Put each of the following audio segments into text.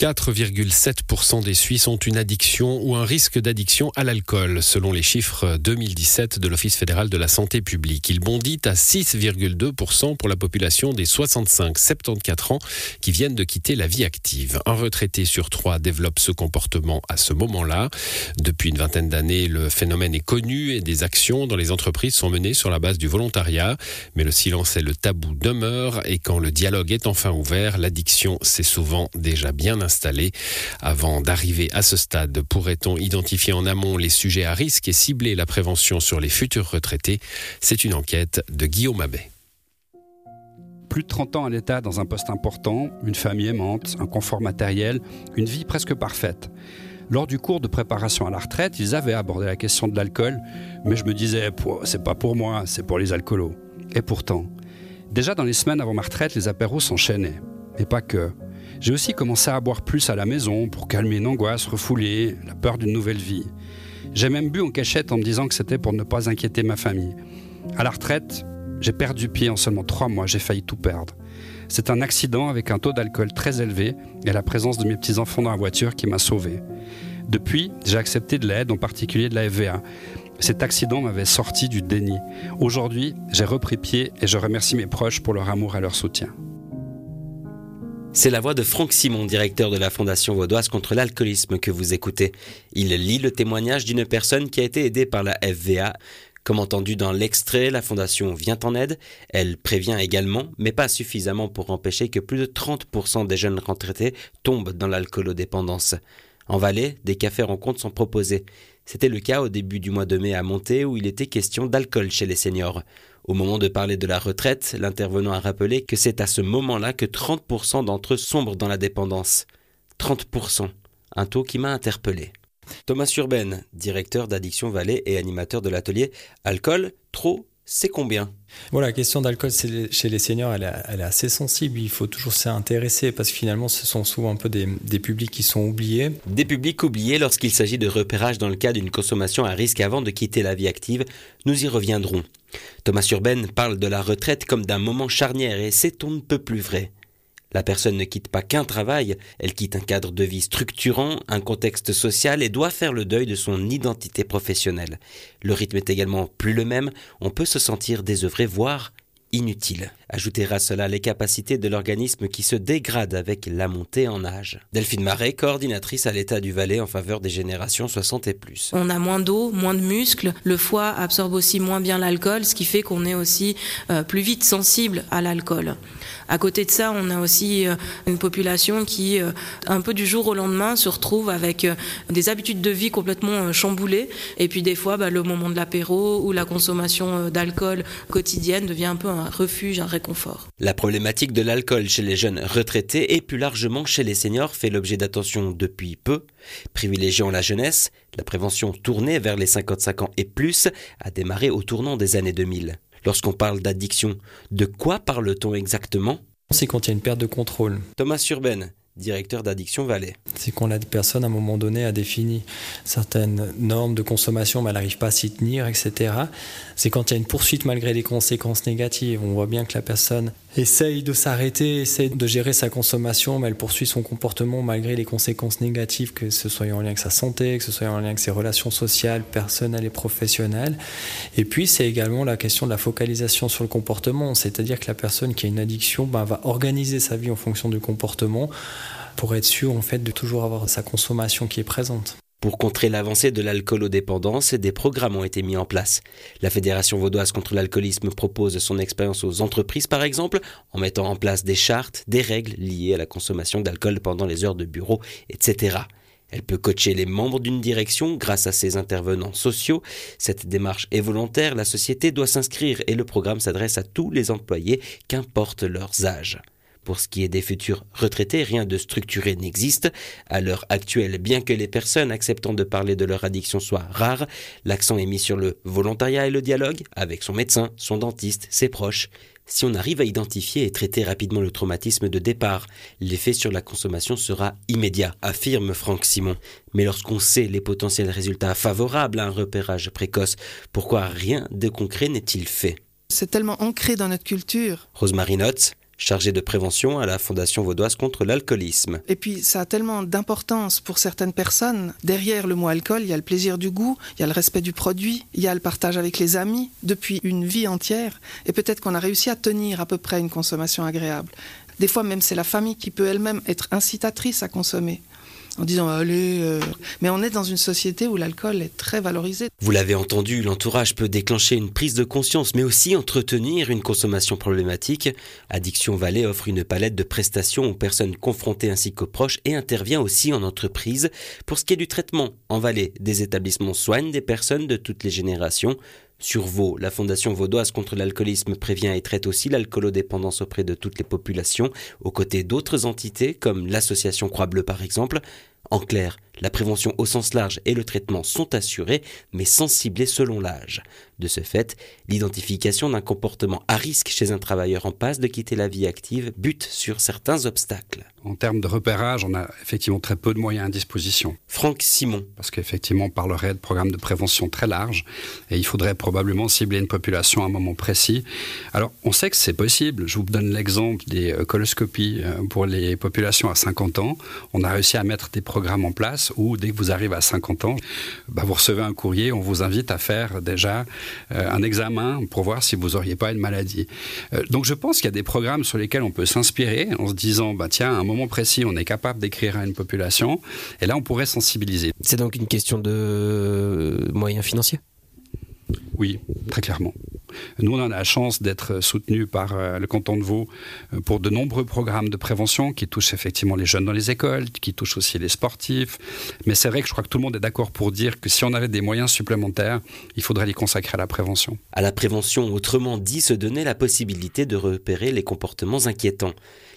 4,7% des Suisses ont une addiction ou un risque d'addiction à l'alcool, selon les chiffres 2017 de l'Office fédéral de la santé publique. Il bondit à 6,2% pour la population des 65-74 ans qui viennent de quitter la vie active. Un retraité sur trois développe ce comportement à ce moment-là. Depuis une vingtaine d'années, le phénomène est connu et des actions dans les entreprises sont menées sur la base du volontariat. Mais le silence et le tabou demeurent et quand le dialogue est enfin ouvert, l'addiction s'est souvent déjà bien installée installé. Avant d'arriver à ce stade, pourrait-on identifier en amont les sujets à risque et cibler la prévention sur les futurs retraités? C'est une enquête de Guillaume Abbé plus de 30 ans à l'État dans un poste important, une famille aimante, un confort matériel, une vie presque parfaite. Lors du cours de préparation à la retraite, ils avaient abordé la question de l'alcool, mais je me disais, c'est pas pour moi, c'est pour les alcoolos. Et pourtant, déjà dans les semaines avant ma retraite, les apéros s'enchaînaient. Mais pas que. J'ai aussi commencé à boire plus à la maison pour calmer une angoisse refoulée, la peur d'une nouvelle vie. J'ai même bu en cachette en me disant que c'était pour ne pas inquiéter ma famille. À la retraite, j'ai perdu pied en seulement trois mois, j'ai failli tout perdre. C'est un accident avec un taux d'alcool très élevé et la présence de mes petits-enfants dans la voiture qui m'a sauvé. Depuis, j'ai accepté de l'aide, en particulier de la FVA. Cet accident m'avait sorti du déni. Aujourd'hui, j'ai repris pied et je remercie mes proches pour leur amour et leur soutien. C'est la voix de Franck Simon, directeur de la Fondation vaudoise contre l'alcoolisme que vous écoutez. Il lit le témoignage d'une personne qui a été aidée par la FVA. Comme entendu dans l'extrait, la Fondation vient en aide. Elle prévient également, mais pas suffisamment pour empêcher que plus de 30% des jeunes retraités tombent dans l'alcoolodépendance. En Valais, des cafés rencontres sont proposés. C'était le cas au début du mois de mai à Monté où il était question d'alcool chez les seniors. Au moment de parler de la retraite, l'intervenant a rappelé que c'est à ce moment-là que 30% d'entre eux sombrent dans la dépendance. 30%, un taux qui m'a interpellé. Thomas Urbaine, directeur d'Addiction Valais et animateur de l'atelier Alcool, trop, c'est combien voilà, la question d'alcool chez les seniors, elle, est assez sensible. Il faut toujours s'y intéresser parce que finalement, ce sont souvent un peu des, des publics qui sont oubliés. Des publics oubliés lorsqu'il s'agit de repérage dans le cas d'une consommation à risque avant de quitter la vie active. Nous y reviendrons. Thomas Urbaine parle de la retraite comme d'un moment charnière et c'est on ne peut plus vrai. La personne ne quitte pas qu'un travail, elle quitte un cadre de vie structurant, un contexte social et doit faire le deuil de son identité professionnelle. Le rythme est également plus le même, on peut se sentir désœuvré, voire inutile. Ajoutez à cela les capacités de l'organisme qui se dégrade avec la montée en âge. Delphine Marais, coordinatrice à l'état du Valais en faveur des générations 60 et plus. On a moins d'eau, moins de muscles, le foie absorbe aussi moins bien l'alcool, ce qui fait qu'on est aussi euh, plus vite sensible à l'alcool. À côté de ça, on a aussi euh, une population qui, euh, un peu du jour au lendemain, se retrouve avec des habitudes de vie complètement chamboulées. Et puis des fois, bah, le moment de l'apéro ou la consommation d'alcool quotidienne devient un peu un refuge, un réconfort. La problématique de l'alcool chez les jeunes retraités et plus largement chez les seniors fait l'objet d'attention depuis peu. Privilégiant la jeunesse, la prévention tournée vers les 55 ans et plus a démarré au tournant des années 2000. Lorsqu'on parle d'addiction, de quoi parle-t-on exactement? C'est quand il y a une perte de contrôle. Thomas Urbaine, directeur d'Addiction Valais. C'est quand la personne, à un moment donné, a défini certaines normes de consommation, mais elle n'arrive pas à s'y tenir, etc. C'est quand il y a une poursuite malgré les conséquences négatives. On voit bien que la personne essaye de s'arrêter, essaye de gérer sa consommation, mais elle poursuit son comportement malgré les conséquences négatives, que ce soit en lien avec sa santé, que ce soit en lien avec ses relations sociales, personnelles et professionnelles. Et puis, c'est également la question de la focalisation sur le comportement, c'est-à-dire que la personne qui a une addiction ben, va organiser sa vie en fonction du comportement pour être sûr en fait de toujours avoir sa consommation qui est présente. Pour contrer l'avancée de l'alcoolodépendance, des programmes ont été mis en place. La Fédération vaudoise contre l'alcoolisme propose son expérience aux entreprises par exemple, en mettant en place des chartes, des règles liées à la consommation d'alcool pendant les heures de bureau, etc. Elle peut coacher les membres d'une direction grâce à ses intervenants sociaux. Cette démarche est volontaire, la société doit s'inscrire et le programme s'adresse à tous les employés, qu'importe leurs âges. Pour ce qui est des futurs retraités, rien de structuré n'existe. À l'heure actuelle, bien que les personnes acceptant de parler de leur addiction soient rares, l'accent est mis sur le volontariat et le dialogue avec son médecin, son dentiste, ses proches. Si on arrive à identifier et traiter rapidement le traumatisme de départ, l'effet sur la consommation sera immédiat, affirme Franck Simon. Mais lorsqu'on sait les potentiels résultats favorables à un repérage précoce, pourquoi rien de concret n'est-il fait? C'est tellement ancré dans notre culture. Rosemary Notz, chargée de prévention à la Fondation vaudoise contre l'alcoolisme. Et puis ça a tellement d'importance pour certaines personnes. Derrière le mot alcool, il y a le plaisir du goût, il y a le respect du produit, il y a le partage avec les amis depuis une vie entière. Et peut-être qu'on a réussi à tenir à peu près une consommation agréable. Des fois même c'est la famille qui peut elle-même être incitatrice à consommer en disant allez. Euh. Mais on est dans une société où l'alcool est très valorisé. Vous l'avez entendu, l'entourage peut déclencher une prise de conscience, mais aussi entretenir une consommation problématique. Addiction Vallée offre une palette de prestations aux personnes confrontées ainsi qu'aux proches et intervient aussi en entreprise. Pour ce qui est du traitement, en Vallée, des établissements soignent des personnes de toutes les générations. Sur Vaud, la Fondation vaudoise contre l'alcoolisme prévient et traite aussi l'alcoolodépendance auprès de toutes les populations, aux côtés d'autres entités comme l'association Croix-Bleue par exemple. En clair, la prévention au sens large et le traitement sont assurés, mais sensiblés selon l'âge. De ce fait, l'identification d'un comportement à risque chez un travailleur en passe de quitter la vie active bute sur certains obstacles. En termes de repérage, on a effectivement très peu de moyens à disposition. Franck Simon. Parce qu'effectivement, on parlerait de programmes de prévention très larges et il faudrait probablement cibler une population à un moment précis. Alors, on sait que c'est possible. Je vous donne l'exemple des euh, coloscopies euh, pour les populations à 50 ans. On a réussi à mettre des programmes en place où dès que vous arrivez à 50 ans, bah, vous recevez un courrier, on vous invite à faire déjà euh, un examen pour voir si vous n'auriez pas une maladie. Euh, donc je pense qu'il y a des programmes sur lesquels on peut s'inspirer en se disant, bah, tiens, à un moment précis, on est capable d'écrire à une population, et là on pourrait sensibiliser. C'est donc une question de moyens financiers? Oui, très clairement. Nous, on a la chance d'être soutenus par euh, le canton de Vaud euh, pour de nombreux programmes de prévention qui touchent effectivement les jeunes dans les écoles, qui touchent aussi les sportifs. Mais c'est vrai que je crois que tout le monde est d'accord pour dire que si on avait des moyens supplémentaires, il faudrait les consacrer à la prévention. À la prévention, autrement dit, se donner la possibilité de repérer les comportements inquiétants.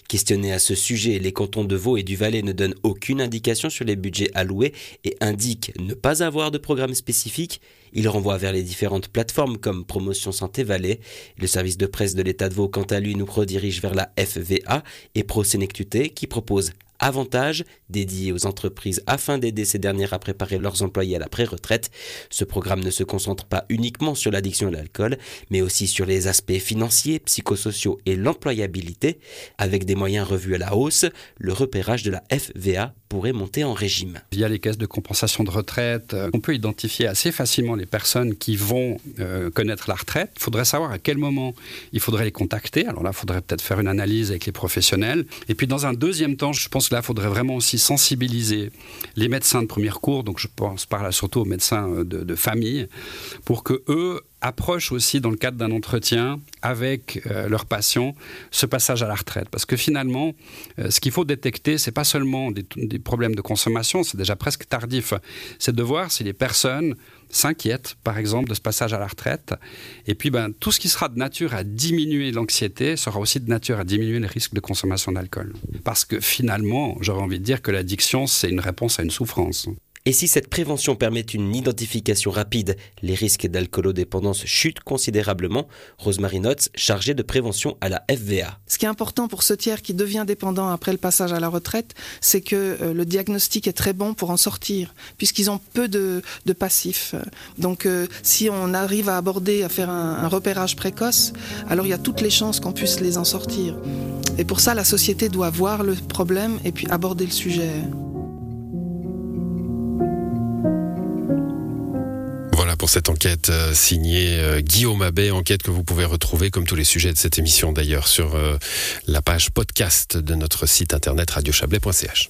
Questionné à ce sujet, les cantons de Vaud et du Valais ne donnent aucune indication sur les budgets alloués et indiquent ne pas avoir de programme spécifique. Ils renvoient vers les différentes plateformes comme Promotion Santé Valais. Le service de presse de l'État de Vaud, quant à lui, nous redirige vers la FVA et Pro qui propose avantages dédiés aux entreprises afin d'aider ces dernières à préparer leurs employés à la pré-retraite. Ce programme ne se concentre pas uniquement sur l'addiction à l'alcool, mais aussi sur les aspects financiers, psychosociaux et l'employabilité. Avec des moyens revus à la hausse, le repérage de la FVA pourrait monter en régime. Via les caisses de compensation de retraite, euh, on peut identifier assez facilement les personnes qui vont euh, connaître la retraite. Il faudrait savoir à quel moment il faudrait les contacter. Alors là, il faudrait peut-être faire une analyse avec les professionnels. Et puis dans un deuxième temps, je pense il faudrait vraiment aussi sensibiliser les médecins de premier cours, donc je pense par là surtout aux médecins euh, de, famille, pour que eux approchent aussi dans le cadre d'un entretien avec euh, leurs patients ce passage à la retraite. Parce que finalement, euh, ce qu'il faut détecter, c'est pas seulement des, des, problèmes de consommation, c'est déjà presque tardif. C'est de voir si les personnes s'inquiètent, par exemple, de ce passage à la retraite. Et puis, ben, tout ce qui sera de nature à diminuer l'anxiété sera aussi de nature à diminuer le risque de consommation d'alcool. Parce que finalement, j'aurais envie de dire que l'addiction, c'est une réponse à une souffrance. Et si cette prévention permet une identification rapide, les risques d'alcoolodépendance chutent considérablement. Rosemary Notz, chargée de prévention à la FVA. Ce qui est important pour ce tiers qui devient dépendant après le passage à la retraite, c'est que euh, le diagnostic est très bon pour en sortir, puisqu'ils ont peu de, passifs. Donc euh, si on arrive à aborder, à faire un repérage précoce, alors il y a toutes les chances qu'on puisse les en sortir. Et pour ça, la société doit voir le problème et puis aborder le sujet. Pour cette enquête euh, signée euh, Guillaume Abbé, enquête que vous pouvez retrouver comme tous les sujets de cette émission d'ailleurs sur euh, la page podcast de notre site internet radiochablais.ch.